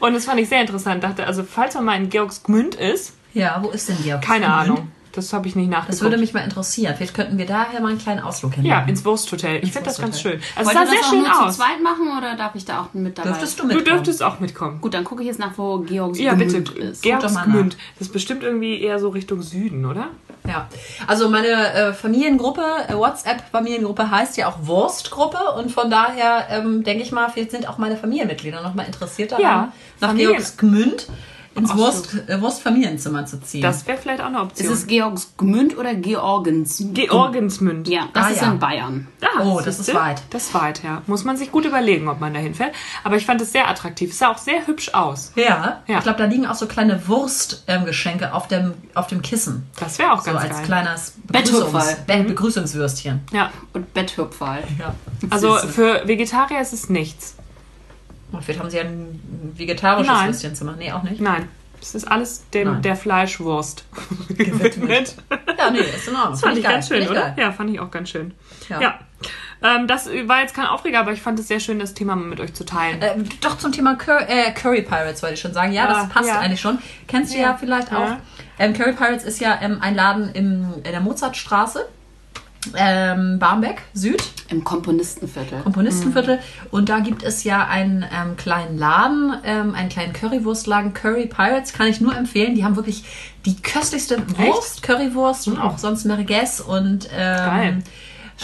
Und das fand ich sehr interessant. Dachte, also falls man mal in Georgsgmünd ist, Ja, wo ist denn die? keine Ahnung. Das habe ich nicht Das nachgeguckt. würde mich mal interessieren. Vielleicht könnten wir daher mal einen kleinen Ausflug hin. ja, ins Wursthotel. Ich finde das ganz schön. Also es sah sehr das auch schön aus. zu zweit machen oder darf ich da auch mit dabei? Dürftest du Du mitkommen? dürftest auch mitkommen. Gut, dann gucke ich jetzt nach, wo Georgs Ja, bitte. Ist. Georgsgmünd. Das ist bestimmt irgendwie eher so Richtung Süden, oder? Ja, also meine äh, Familiengruppe, äh, WhatsApp-Familiengruppe heißt ja auch Wurstgruppe und von daher ähm, denke ich mal, vielleicht sind auch meine Familienmitglieder noch mal interessiert daran, Ja, nach Familien- Georgsgmünd ins so. Wurst, äh, Wurstfamilienzimmer zu ziehen. Das wäre vielleicht auch eine Ist Option. es Georgs Gmünd oder Georgens? Georgensmünd. Ja, das Ah, ist ja. in Bayern. Ah, Oh, das ist weit. Das ist weit, ja. Muss man sich gut überlegen, ob man da hinfährt. Aber ich fand es sehr attraktiv. Es sah auch sehr hübsch aus. ja, Ja. ich glaube, da liegen auch so kleine Wurstgeschenke auf, dem, auf dem Kissen. Das wäre auch So ganz als geil. kleines Betthupferl. Begrüßungs Be Begrüßungswürstchen. Ja, Und Betthüpferl. Ja. also für Vegetarier ist es nichts. Und vielleicht haben sie ja ein vegetarisches Nein. Würstchenzimmer. Nee, auch nicht. Nein, es ist alles dem der Fleischwurst gewidmet. Ja, nee, ist in Ordnung. Das fand ich geil. ganz schön, ich oder? geil. Ja, fand ich auch ganz schön. Ja. Ja. Ähm, das war jetzt kein Aufreger, aber ich fand es sehr schön, das Thema mit euch zu teilen. Äh, doch zum Thema Cur äh, Curry Pirates wollte ich schon sagen. Ja, Ja, das passt ja. eigentlich schon. Kennst du ja, Ja. vielleicht auch. Ja. Ähm, Curry Pirates ist ja ähm, ein Laden im, in der Mozartstraße, ähm, Barmbek, Süd. Im Komponistenviertel. Komponistenviertel. Und da gibt es ja einen ähm, kleinen Laden, ähm, einen kleinen Currywurstladen, Curry Pirates, kann ich nur empfehlen. Die haben wirklich die köstlichste Wurst, Currywurst und auch sonst Merguez und Geil. ähm,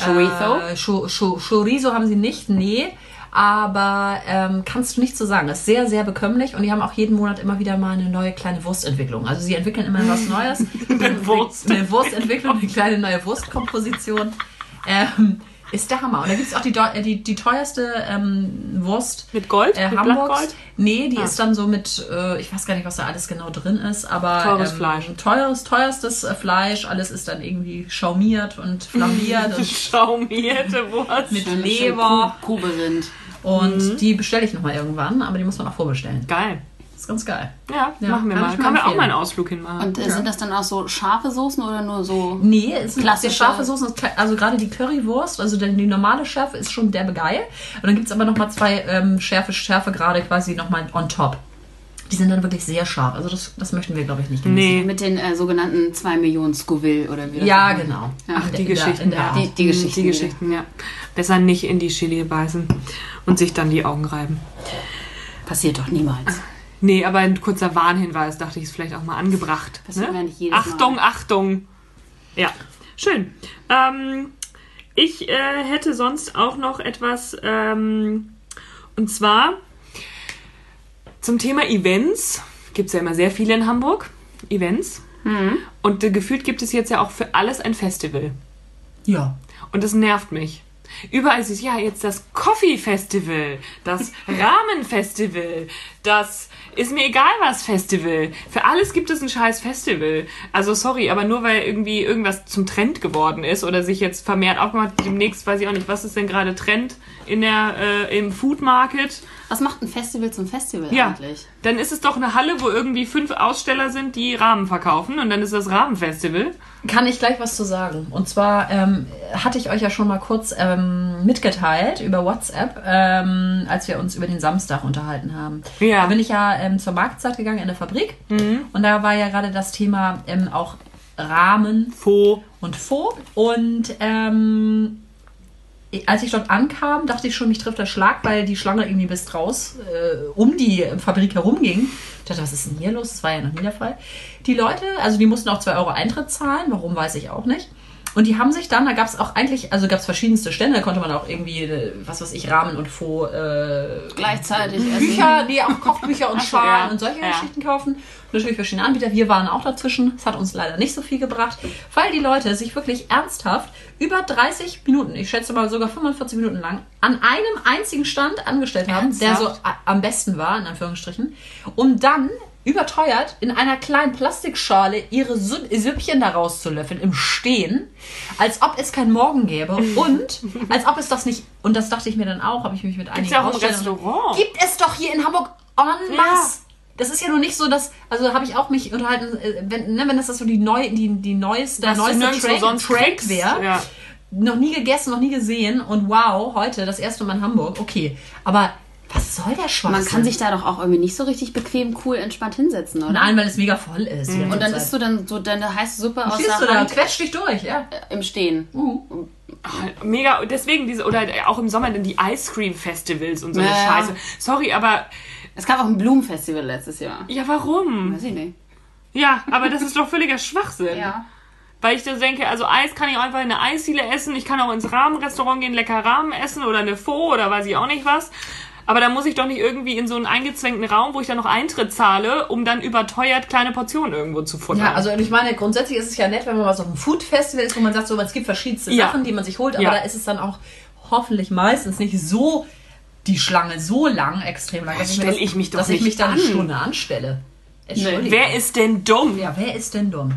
Chorizo? Äh, Cho- Cho- Chorizo haben sie nicht, nee. Aber ähm, kannst du nicht so sagen. Ist sehr, sehr bekömmlich und die haben auch jeden Monat immer wieder mal eine neue kleine Wurstentwicklung. Also sie entwickeln immer was Neues. Eine Wurst. Eine Wurstentwicklung, eine kleine neue Wurstkomposition. Ähm, ist der Hammer. Und da gibt es auch die, äh, die, die teuerste ähm, Wurst Mit Gold? äh, Mit Hamburgs. Blattgold? Nee, die Ah. ist dann so mit, äh, ich weiß gar nicht, was da alles genau drin ist, aber Teures ähm, Fleisch. Teures, teuerstes äh, Fleisch, alles ist dann irgendwie schaumiert und flambiert und, Schaumierte Wurst. mit Leber. Kuh- Kuhberind. Und Mhm. die bestelle ich nochmal irgendwann, aber die muss man auch vorbestellen. Geil. Das ist ganz geil. Ja, Ja, machen wir kann mal. Können wir auch mal einen Ausflug hinmachen. Und äh, sind das dann auch so scharfe Soßen oder nur so? Nee, es sind Klassische- scharfe Soßen. Also gerade die Currywurst, also die, die normale Schärfe ist schon derbe geil. Und dann gibt es aber nochmal zwei ähm, Schärfe, Schärfe gerade quasi nochmal on top. Die sind dann wirklich sehr scharf. Also das, das möchten wir, glaube ich, nicht genießen. nee. Mit den äh, sogenannten 2 Millionen Scoville oder wie das Ja, heißt. genau. Ja. Ach, der- die in der- Geschichten. der ja. Art. Die- die Geschichten Die Geschichten, ja. Besser nicht in die Chili beißen und sich dann die Augen reiben. Passiert doch niemals. Nee, aber ein kurzer Warnhinweis, dachte ich, ist vielleicht auch mal angebracht. Das werden wir nicht jedes Achtung, Mal. Achtung. Ja, schön. Ähm, ich äh, hätte sonst auch noch etwas, ähm, und zwar zum Thema Events. Gibt es ja immer sehr viele in Hamburg. Events. Mhm. Und äh, gefühlt gibt es jetzt ja auch für alles ein Festival. Ja. Und das nervt mich. Überall ist es, ja, jetzt das Coffee Festival, das Ramen Festival, das ist mir egal was Festival. Für alles gibt es ein scheiß Festival. Also sorry, aber nur weil irgendwie irgendwas zum Trend geworden ist oder sich jetzt vermehrt aufgemacht, demnächst weiß ich auch nicht, was ist denn gerade Trend in der, äh, im Food Market. Was macht ein Festival zum Festival Ja, eigentlich? dann ist es doch eine Halle, wo irgendwie fünf Aussteller sind, die Rahmen verkaufen und dann ist das Rahmenfestival. Kann ich gleich was zu sagen. Und zwar ähm, hatte ich euch ja schon mal kurz ähm, mitgeteilt über WhatsApp, ähm, als wir uns über den Samstag unterhalten haben. Ja. Da bin ich ja ähm, zur Marktzeit gegangen in der Fabrik. Und da war ja gerade das Thema ähm, auch Rahmen Faux. und Faux. Und ähm, als ich dort ankam, dachte ich schon, mich trifft der Schlag, weil die Schlange irgendwie bis raus äh, um die Fabrik herumging. Ich dachte, was ist denn hier los? Das war ja noch nie der Fall. Die Leute, also die mussten auch 2 Euro Eintritt zahlen, warum weiß ich auch nicht. Und die haben sich dann, da gab es auch eigentlich, also gab es verschiedenste Stände, da konnte man auch irgendwie, äh, was weiß ich, Rahmen und Faux, äh, Gleichzeitig essen. Bücher, nee, auch Kochbücher und Schalen ja. und solche Ja. Geschichten kaufen. Und natürlich verschiedene Anbieter. Wir waren auch dazwischen. Es hat uns leider nicht so viel gebracht, weil die Leute sich wirklich ernsthaft über 30 Minuten, ich schätze mal sogar 45 Minuten lang, an einem einzigen Stand angestellt haben, der so Ernsthaft? am besten war, in Anführungsstrichen, um dann überteuert in einer kleinen Plastikschale ihre Sü- Süppchen da rauszulöffeln im Stehen, als ob es kein Morgen gäbe und als ob es das nicht, und das dachte ich mir dann auch, habe ich mich mit einigen ja auch im Restaurant. Gibt es doch hier in Hamburg en masse. Das ist ja nur nicht so, dass, also habe ich auch mich unterhalten, äh, wenn, ne, wenn das so die neu, die, die neueste, der neueste Track, sonst Track wäre. Ja. Noch nie gegessen, noch nie gesehen und wow, heute das erste Mal in Hamburg. Okay, aber was soll der Schwachsinn? Man kann sich da doch auch irgendwie nicht so richtig bequem, cool, entspannt hinsetzen, oder? Nein, weil es mega voll ist. ganze Und dann Zeit. isst du dann so deine heiße Suppe aus Stehst du der da, Hand quetscht dich durch, ja. im Stehen. Mega, deswegen diese, oder auch im Sommer dann die Ice Cream Festivals und so eine Ja, ja. Scheiße. Sorry, aber, Es gab auch ein Blumenfestival letztes Jahr. ja, warum? Weiß ich nicht. Ja, aber das ist doch völliger Schwachsinn. Ja. Weil ich dann denke, also Eis kann ich auch einfach in eine Eisdiele essen, ich kann auch ins Rahmenrestaurant gehen, lecker Rahmen essen oder eine Faux oder weiß ich auch nicht was. Aber da muss ich doch nicht irgendwie in so einen eingezwängten Raum, wo ich dann noch Eintritt zahle, um dann überteuert kleine Portionen irgendwo zu futtern. Ja, also ich meine, grundsätzlich ist es ja nett, wenn man mal so auf einem Food-Festival ist, wo man sagt, so, es gibt verschiedenste Ja. Sachen, die man sich holt, aber Ja. da ist es dann auch hoffentlich meistens nicht so die Schlange so lang, extrem lang, dass, mir das- ich mich doch dass ich mich da eine an. Stunde anstelle. Entschuldigung. Wer ist denn dumm? ja, wer ist denn dumm?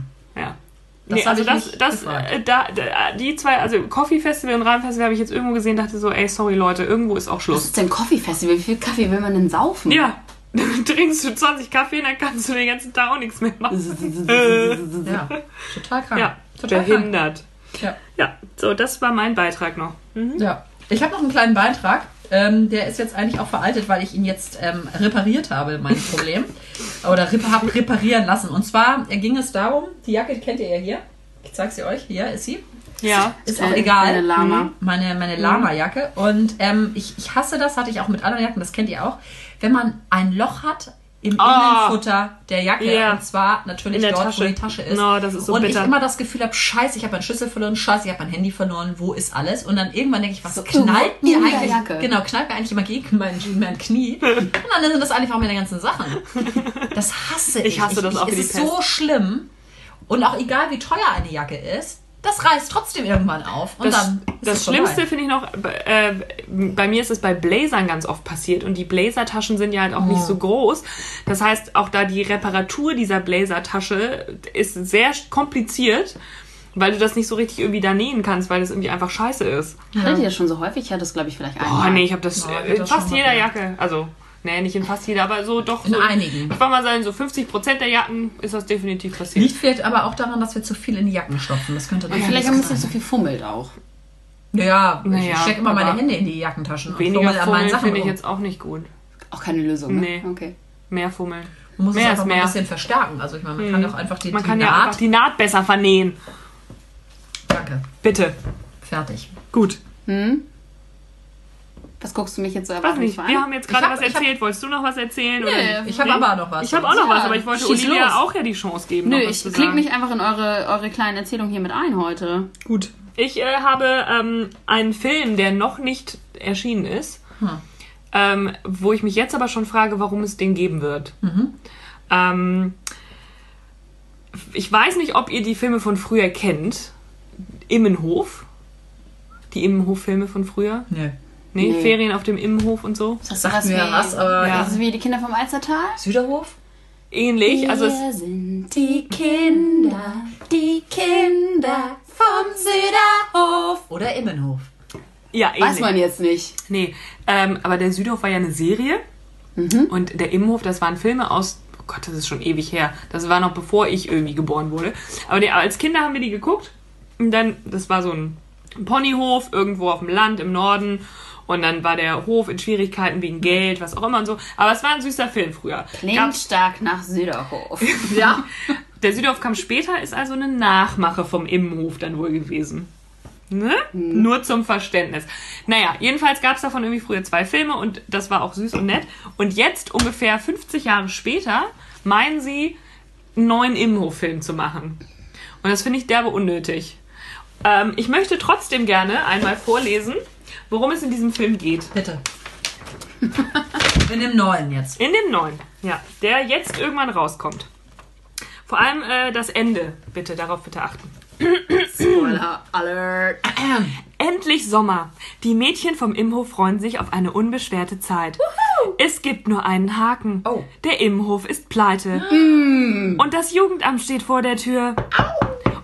Das nee, also das, das, äh, da, da, die zwei, also Coffee Festival und Rahmenfestival habe ich jetzt irgendwo gesehen, dachte so, ey, sorry Leute, irgendwo ist auch Was Schluss. ist denn Coffee Festival? Wie viel Kaffee will man denn saufen? Ja, trinkst du 20 Kaffee und dann kannst du den ganzen Tag auch nichts mehr machen. Ja, total krank. Ja, total krank. behindert. Ja. Ja, so, das war mein Beitrag noch. Mhm. Ja. Ich habe noch einen kleinen Beitrag. Ähm, der ist jetzt eigentlich auch veraltet, weil ich ihn jetzt ähm, repariert habe, mein Problem. Oder rep habe reparieren lassen. Und zwar ging es darum, die Jacke kennt ihr ja hier. Ich zeig sie euch. Hier ist sie. Ja. Ist auch Eine- egal. eine Lama. Meine, meine Lama-Jacke. Und ähm, ich, ich hasse das, hatte ich auch mit anderen Jacken, das kennt ihr auch. Wenn man ein Loch hat im Ah. Innenfutter der Jacke. Ja. Und zwar natürlich In der dort, wo Tasche. die Tasche ist. No, das ist so und bitter. ich immer das Gefühl habe, scheiße, ich habe meinen Schlüssel verloren, scheiße, ich habe mein Handy verloren, wo ist alles? Und dann irgendwann denke ich, was So knallt mir eigentlich? Jacke. Genau, knallt mir eigentlich immer gegen mein, mein Knie. Und dann sind das einfach meine ganzen Sachen. Das hasse ich. Ich hasse das auch wie Es ist Pest. so schlimm. Und auch egal, wie teuer eine Jacke ist, das reißt trotzdem irgendwann auf. Und Das, dann ist das. Schlimmste finde ich noch, äh, bei mir ist es bei Blazern ganz oft passiert und die Blazertaschen sind ja halt auch Oh. nicht so groß. Das heißt, auch da die Reparatur dieser Blazertasche ist sehr kompliziert, weil du das nicht so richtig irgendwie da nähen kannst, weil das irgendwie einfach scheiße ist. Hattet ihr das schon so häufig? Ich hatte das, glaube ich, vielleicht Oh einmal. nee, ich habe das Oh, äh, hab in das fast jeder. Jacke, also nee, nicht in fast jeder, aber so doch In so, einigen. Ich wollte mal sagen, so 50% der Jacken ist das definitiv passiert. Liegt vielleicht aber auch daran, dass wir zu viel in die Jacken stopfen. Das könnte Und natürlich vielleicht haben wir ein bisschen zu viel fummelt auch. Ja, Naja, ich stecke immer meine Hände in die Jackentaschen und Weniger fummel an meinen Fummeln Sachen finde ich jetzt auch nicht gut. Auch keine Lösung, ne? Nee. Okay. Mehr Fummeln. Man muss mehr es einfach mal ein mehr. bisschen verstärken. Also ich meine, man kann doch einfach die, Man die kann ja Naht... einfach die Naht besser vernähen. Danke. Bitte. Fertig. Gut. Was guckst du mich jetzt so erwartungsvoll nicht, an? wir haben jetzt gerade was ich hab- erzählt. Wolltest du noch was erzählen? Nee? Ich habe aber noch was. Ich habe auch noch Ja, was, aber ich wollte schieß Olivia los. auch ja die Chance geben. Nö, noch was ich klinge mich einfach in eure, eure kleinen Erzählungen hier mit ein heute. Gut. Ich äh, habe ähm, einen Film, der noch nicht erschienen ist, Hm. ähm, wo ich mich jetzt aber schon frage, warum es den geben wird. Mhm. Ähm, ich weiß nicht, ob ihr die Filme von früher kennt. Immenhof. Die Immenhof-Filme von früher. Nö. Nee, Nee. Ferien auf dem Immenhof und so. Das Sagt mir was, aber... Ja. Das ist wie die Kinder vom Alstertal. Süderhof? Ähnlich. Also es, Wir sind die Kinder, die Kinder vom Süderhof. Oder Immenhof? ja, ähnlich. Weiß man jetzt nicht. Nee, ähm, aber der Südhof war ja eine Serie und der Immenhof, das waren Filme aus, oh Gott, das ist schon ewig her. Das war noch bevor ich irgendwie geboren wurde. Aber die, als Kinder haben wir die geguckt und dann, das war so ein Ponyhof irgendwo auf dem Land im Norden und dann war der Hof in Schwierigkeiten wegen Geld, was auch immer und so. Aber es war ein süßer Film früher. Klingt Gab's- stark nach Süderhof. Ja. Der Südhof kam später, ist also eine Nachmache vom Immenhof dann wohl gewesen. Ne? Nur zum Verständnis. Naja, jedenfalls gab es davon irgendwie früher zwei Filme und das war auch süß und nett. Und jetzt, ungefähr 50 Jahre später, meinen sie, einen neuen Immenhof-Film zu machen. Und das finde ich derbe unnötig. Ähm, ich möchte trotzdem gerne einmal vorlesen, worum es in diesem Film geht. Bitte. In dem neuen jetzt. In dem neuen, ja, der jetzt irgendwann rauskommt. Vor allem äh, das Ende, bitte, darauf bitte achten. Spoiler Alert. Endlich Sommer. Die Mädchen vom Imhof freuen sich auf eine unbeschwerte Zeit. Es gibt nur einen Haken. Oh. Der Imhof ist pleite. Und das Jugendamt steht vor der Tür.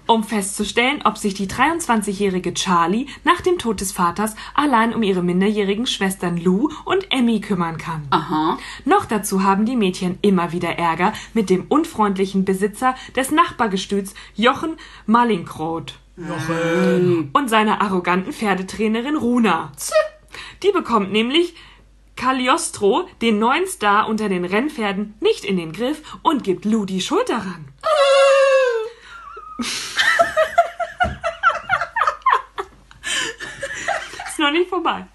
Um festzustellen, ob sich die 23-jährige Charlie nach dem Tod des Vaters allein um ihre minderjährigen Schwestern Lou und Emmy kümmern kann. Aha. Noch dazu haben die Mädchen immer wieder Ärger mit dem unfreundlichen Besitzer des Nachbargestüts Jochen Mallinckroth und seiner arroganten Pferdetrainerin Runa. Die bekommt nämlich Cagliostro, den neuen Star unter den Rennpferden, nicht in den Griff und gibt Lou die Schuld daran. Ist noch nicht vorbei.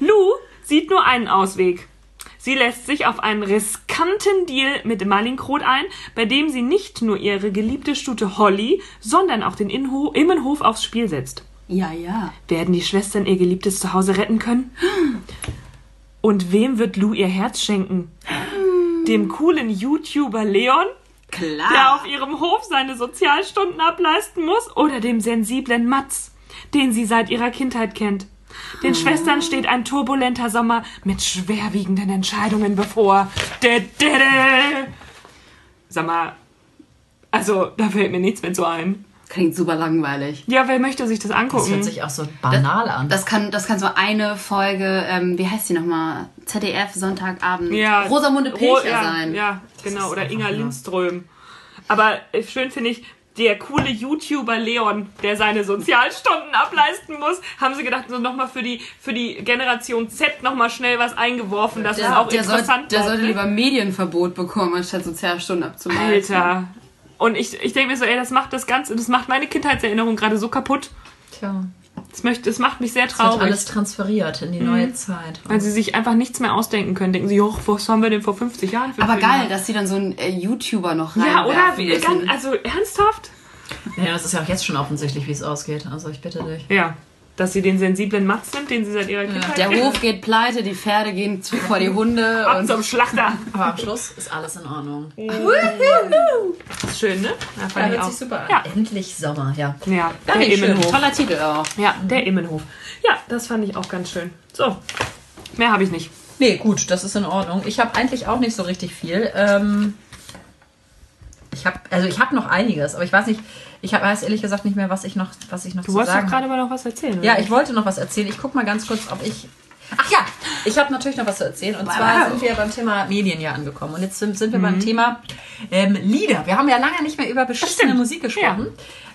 Lou sieht nur einen Ausweg. Sie lässt sich auf einen riskanten Deal mit Mallinckroth ein, bei dem sie nicht nur ihre geliebte Stute Holly, sondern auch den Inho Immenhof aufs Spiel setzt. Ja, ja. Werden die Schwestern ihr geliebtes Zuhause retten können? Und wem wird Lou ihr Herz schenken? Dem coolen YouTuber Leon, der Klar. auf ihrem Hof seine Sozialstunden ableisten muss, oder dem sensiblen Mats, den sie seit ihrer Kindheit kennt. Den Schwestern steht ein turbulenter Sommer mit schwerwiegenden Entscheidungen bevor. Dä, dä, dä. Sag mal, also da fällt mir nichts mehr zu ein. Klingt super langweilig. Ja, wer möchte sich das Das angucken? hört sich auch so banal an. Das kann, das kann so eine Folge, ähm, wie heißt die nochmal? ZDF, Sonntagabend. ja, Rosamunde Ro- Pilcher ja, sein. Ja, genau. Oder Inga Lindström. Aber äh, schön finde ich, der coole YouTuber Leon, der seine Sozialstunden ableisten muss, haben sie gedacht, so nochmal für die, für die Generation Z nochmal schnell was eingeworfen, dass es auch Der, soll, interessant der bleibt, sollte ne? lieber Medienverbot bekommen, anstatt Sozialstunden abzuleiten. Alter. Und ich, ich denke mir so, ey, das macht das Ganze, das macht meine Kindheitserinnerung gerade so kaputt. Tja, Das, möchte, das macht mich sehr es wird traurig. alles transferiert in die neue Zeit. Weil sie sich einfach nichts mehr ausdenken können. Denken sie, joch, was haben wir denn vor 50 Jahren für Aber Filme? geil, dass sie dann so einen äh, YouTuber noch Ja, oder? Wie, ganz, also ernsthaft? Ja, das ist ja auch jetzt schon offensichtlich, wie es ausgeht. Also ich bitte dich. Ja. Dass sie den sensiblen Matz nimmt, den sie seit ihrer Kindheit Der kennt. Hof geht pleite, die Pferde gehen zu- vor die Hunde. Ab Und zum Schlachter. Aber am Schluss ist alles in Ordnung. Das ist schön, ne? Ja, Ja, fand ich hört auch. sich super an. Ja. Endlich Sommer, ja. Ja, der schön. Immenhof. toller Titel auch. Ja, der Immenhof. Ja, das fand ich auch ganz schön. So, mehr habe ich nicht. Nee, gut, das ist in Ordnung. Ich habe eigentlich auch nicht so richtig viel. Ähm, ich habe also ich habe noch einiges, aber ich weiß nicht, ich habe weiß ehrlich gesagt nicht mehr, was ich noch was ich noch Du zu wolltest doch sagen gerade aber noch was erzählen. Ja, oder? ich wollte noch was erzählen. Ich guck mal ganz kurz, ob ich Ach ja, ich habe natürlich noch was zu erzählen. Und zwar sind wir beim Thema Medien ja angekommen. Und jetzt sind, sind wir beim Thema ähm, Lieder. Wir haben ja lange nicht mehr über beschissene. Musik gesprochen.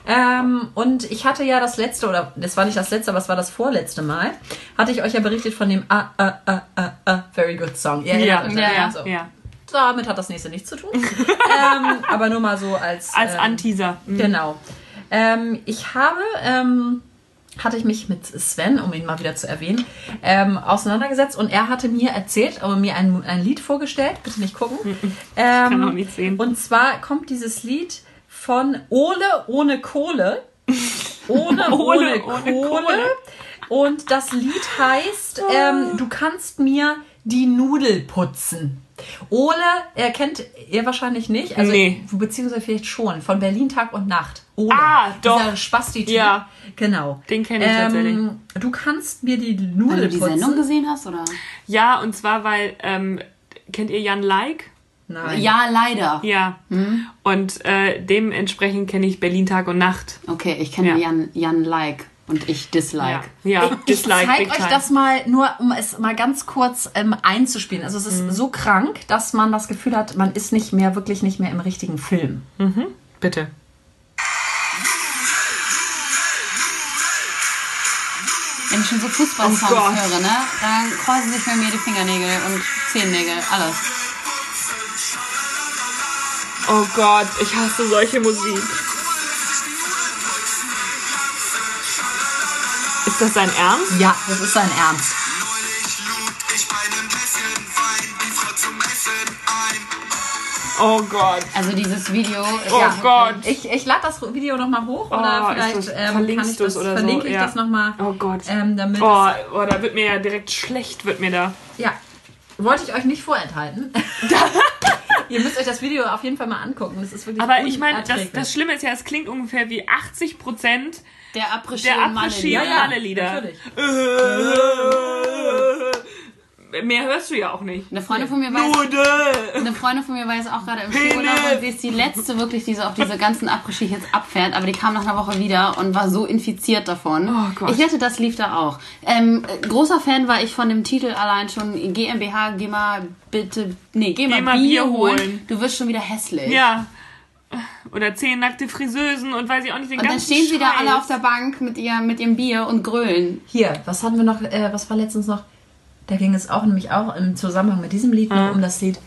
Ähm, und ich hatte ja das letzte, oder das war nicht das letzte, aber es war das vorletzte Mal, hatte ich euch ja berichtet von dem Ah, ah, ah, ah, ah, Very Good Song. Ihr Ja, ja, ja? So. ja. Damit hat das nächste nichts zu tun. ähm, aber nur mal so als... Als ähm, Anteaser. Mhm. Genau. Ähm, ich habe, ähm, hatte ich mich mit Sven, um ihn mal wieder zu erwähnen, ähm, auseinandergesetzt und er hatte mir erzählt, aber mir ein, ein Lied vorgestellt, bitte nicht gucken. Ähm, Kann auch nicht sehen. Und zwar kommt dieses Lied von Ole ohne Kohle. Ohne, ohne, Kohle. Kohle. Und das Lied heißt, ähm, du kannst mir die Nudel putzen. Ole, er kennt ihr wahrscheinlich nicht, also Nee. beziehungsweise vielleicht schon, von Berlin Tag und Nacht. Ole, Ah, doch. Dieser Spasti-Typ. Ja. Genau. Den kenn ich tatsächlich. Du kannst mir die Weil Nudel du die putzen. Sendung gesehen hast, oder? Ja, und zwar, weil, ähm, kennt ihr Jan Like? Nein. Ja, leider. Ja. Und äh, dementsprechend kenne ich Berlin Tag und Nacht. Okay, ich kenne Ja. Jan, Jan Like und ich Dislike. Ja, ja Ich Dislike, zeige big euch time. das mal nur, um es mal ganz kurz ähm, einzuspielen. Also es ist Mhm. so krank, dass man das Gefühl hat, man ist nicht mehr, wirklich nicht mehr im richtigen Film. Bitte. Wenn ich schon so Fußballsongs Oh höre, ne, dann kreuzen sich bei mir die Fingernägel und Zehennägel, alles. Oh Gott, ich hasse solche Musik. Das dein Ernst? Ja, das ist sein Ernst. Oh Gott. Also dieses Video ist Oh ja Gott. Ich, ich lade das Video nochmal hoch oder Oh, vielleicht ist das- ähm, verlinkst kann ich das, oder so, verlinke ich ja. das nochmal. Oh Gott. Ähm, damit Oh, oh, da wird mir ja direkt schlecht, wird mir da. Ja, wollte ich euch nicht vorenthalten. Ihr müsst euch das Video auf jeden Fall mal angucken. Das ist wirklich Aber ich meine, das, das Schlimme ist ja, es klingt ungefähr wie 80 Prozent der Après-Ski der und Malle- Après-Ski- ja, ja, natürlich. Mehr hörst du ja auch nicht. Eine Freundin von mir weiß, Nudel! eine Freundin von mir war jetzt auch gerade im. Skiurlaub und sie ist die letzte wirklich, die so auf diese ganzen Après-Ski jetzt abfährt, aber die kam nach einer Woche wieder und war so infiziert davon. Oh Gott. Ich wette, das lief da auch. Ähm, äh, großer Fan war ich von dem Titel allein schon GmbH, geh mal bitte, nee, geh mal, Geh mal Bier, Bier holen. holen. Du wirst schon wieder hässlich. Ja. Oder zehn nackte Friseusen und weiß ich auch nicht den Und dann ganzen stehen sie da alle auf der Bank mit, ihr, mit ihrem Bier und grölen. Hier, was hatten wir noch, äh, was war letztens noch? Da ging es auch nämlich auch im Zusammenhang mit diesem Lied noch um das Lied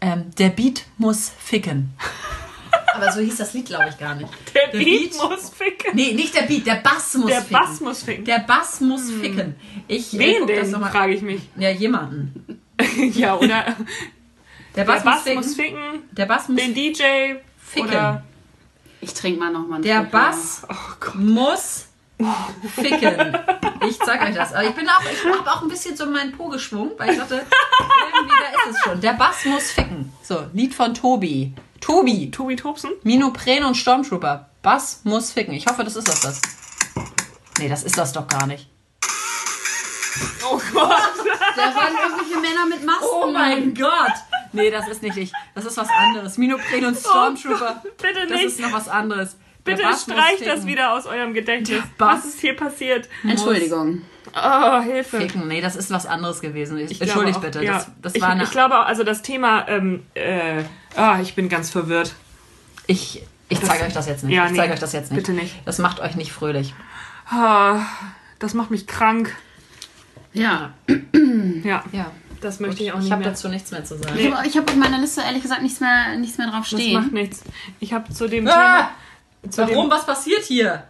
ähm, Der Beat muss ficken. Aber so hieß das Lied, glaube ich, gar nicht. Der, Beat, muss ficken. Nee, nicht der Beat, der Bass muss Der ficken. Bass muss ficken. Der Bass muss ficken. Ich, äh, Wen das denn, frage ich mich. Ja, jemanden. ja, oder Der der Bass, Bass muss ficken. muss ficken, Der Bass muss den DJ Ficken. oder... Ich trinke mal noch mal einen Der Schluck Bass Oh Gott. muss ficken. Ich zeig euch das. Aber ich bin auch, ich habe auch ein bisschen so meinen Po geschwungen, weil ich dachte, irgendwie da ist es schon. Der Bass muss ficken. So, Lied von Tobi. Tobi. Tobi Tobsen? Minopren und Stormtrooper. Bass muss ficken. Ich hoffe, das ist das das. Nee, das ist das doch gar nicht. Oh Gott. Da waren irgendwelche Männer mit Masken. Oh mein Gott! Nee, das ist nicht ich. Das ist was anderes. Minopren und Stormtrooper. Bitte Das nicht. ist noch was anderes. Bitte streicht das wieder aus eurem Gedächtnis. Was ist hier passiert? Entschuldigung. Oh, Hilfe. Ficken. Nee, das ist was anderes gewesen. Ich, Ich Entschuldigt bitte. ja. Das, das ich, war eine ich glaube auch, also das Thema, ähm, äh, ah, ich bin ganz verwirrt. Ich, Ich zeige euch das jetzt nicht. Ja, ich nee, zeige euch das jetzt nicht. bitte nicht. Das macht euch nicht fröhlich. Ah, Das macht mich krank. Ja. Ja, Ja. das möchte ich auch Ich nicht habe mehr. dazu nichts mehr zu sagen. Ich habe hab auf meiner Liste ehrlich gesagt nichts mehr, nichts mehr drauf Das macht stehen. nichts. Ich habe zu dem Ah! Thema... Zu Warum? Dem, Was passiert hier?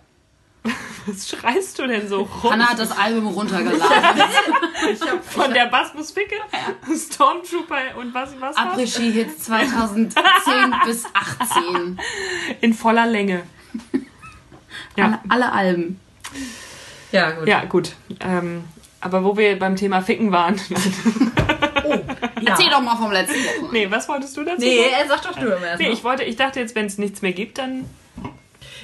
was schreist du denn so rum? Hannah hat das Album runtergeladen. Von der Basmus Ficke, Stormtrooper und was, was, was? Après-Ski-Hits 2010 bis 18. In voller Länge. Ja, Alle, alle Alben. Ja, gut. ja gut. Ähm, aber wo wir beim Thema Ficken waren. Oh, ja. Erzähl doch mal vom letzten Wochen. nee, was wolltest du dazu? Nee, sagen? er sagt doch du immer erst Nee, ich wollte, ich dachte jetzt, wenn es nichts mehr gibt, dann.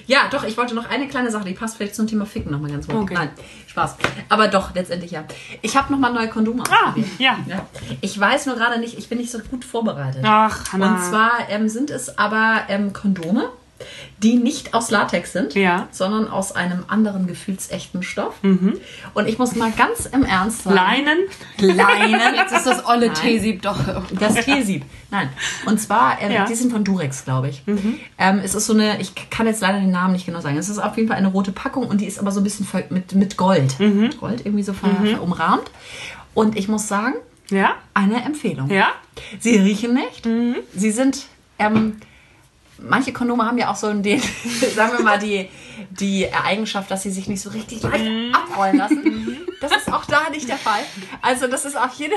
Ja, doch, ich wollte noch eine kleine Sache, die passt vielleicht zum Thema Ficken nochmal ganz gut. Okay. Nein, Spaß. Aber doch, letztendlich ja. Ich habe nochmal neue Kondome Ah, ja. Ja. Ich weiß nur gerade nicht, ich bin nicht so gut vorbereitet. Ach, Hannah. Und zwar ähm, sind es aber ähm, Kondome, die nicht aus Latex sind, Ja. sondern aus einem anderen gefühlsechten Stoff. Und ich muss mal ganz im Ernst sagen. Leinen. Leinen. Jetzt ist das olle T-Sieb doch. Das T-Sieb. Nein. Und zwar, ähm, Ja. die sind von Durex, glaube ich. Ähm, es ist so eine, ich kann jetzt leider den Namen nicht genau sagen. Es ist auf jeden Fall eine rote Packung und die ist aber so ein bisschen voll mit, mit Gold. Gold irgendwie so ver, umrahmt. Und ich muss sagen, Ja? eine Empfehlung. Ja? Sie riechen nicht. Sie sind, ähm, manche Kondome haben ja auch so einen, den, sagen wir mal, die, die Eigenschaft, dass sie sich nicht so richtig leicht abrollen lassen. Das ist auch da nicht der Fall. Also das ist auch jede...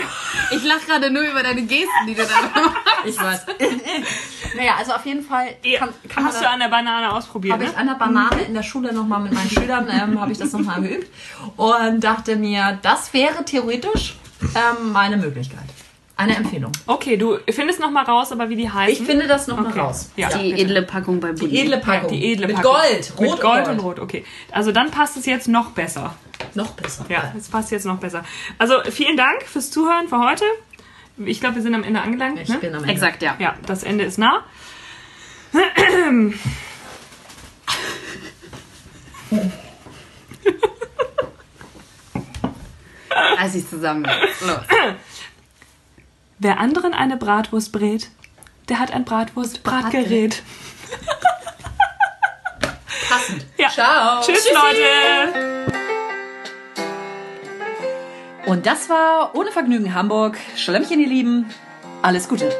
Ich lache gerade nur über deine Gesten, die du da machst. Ich weiß. naja, also auf jeden Fall kann, kann man Hast du an der Banane ausprobiert, habe ich ne? an der Banane in der Schule nochmal mit meinen Schülern, ähm, habe ich das nochmal geübt und dachte mir, das wäre theoretisch ähm, meine Möglichkeit. Eine Empfehlung. Okay, du findest noch mal raus, aber wie die heißen. Ich finde das nochmal okay. raus. Ja, Die bitte. edle Packung bei Bulli. Die edle Packung. Die edle Mit Packung. Gold. Rot Mit Gold und und Rot, okay. Also dann passt es jetzt noch besser. Noch besser. Ja, es passt jetzt noch besser. Also vielen Dank fürs Zuhören für heute. Ich glaube, wir sind am Ende angelangt. Ich ne? bin am Ende. Exakt, ja. Ja, das Ende ist nah. Reiß dich zusammen. Los. Wer anderen eine Bratwurst brät, der hat ein Bratwurst-Bratgerät. Passend. Ja. Ciao. Tschüss, Leute! Und das war Ohne Vergnügen Hamburg. Schlemmchen, ihr Lieben. Alles Gute.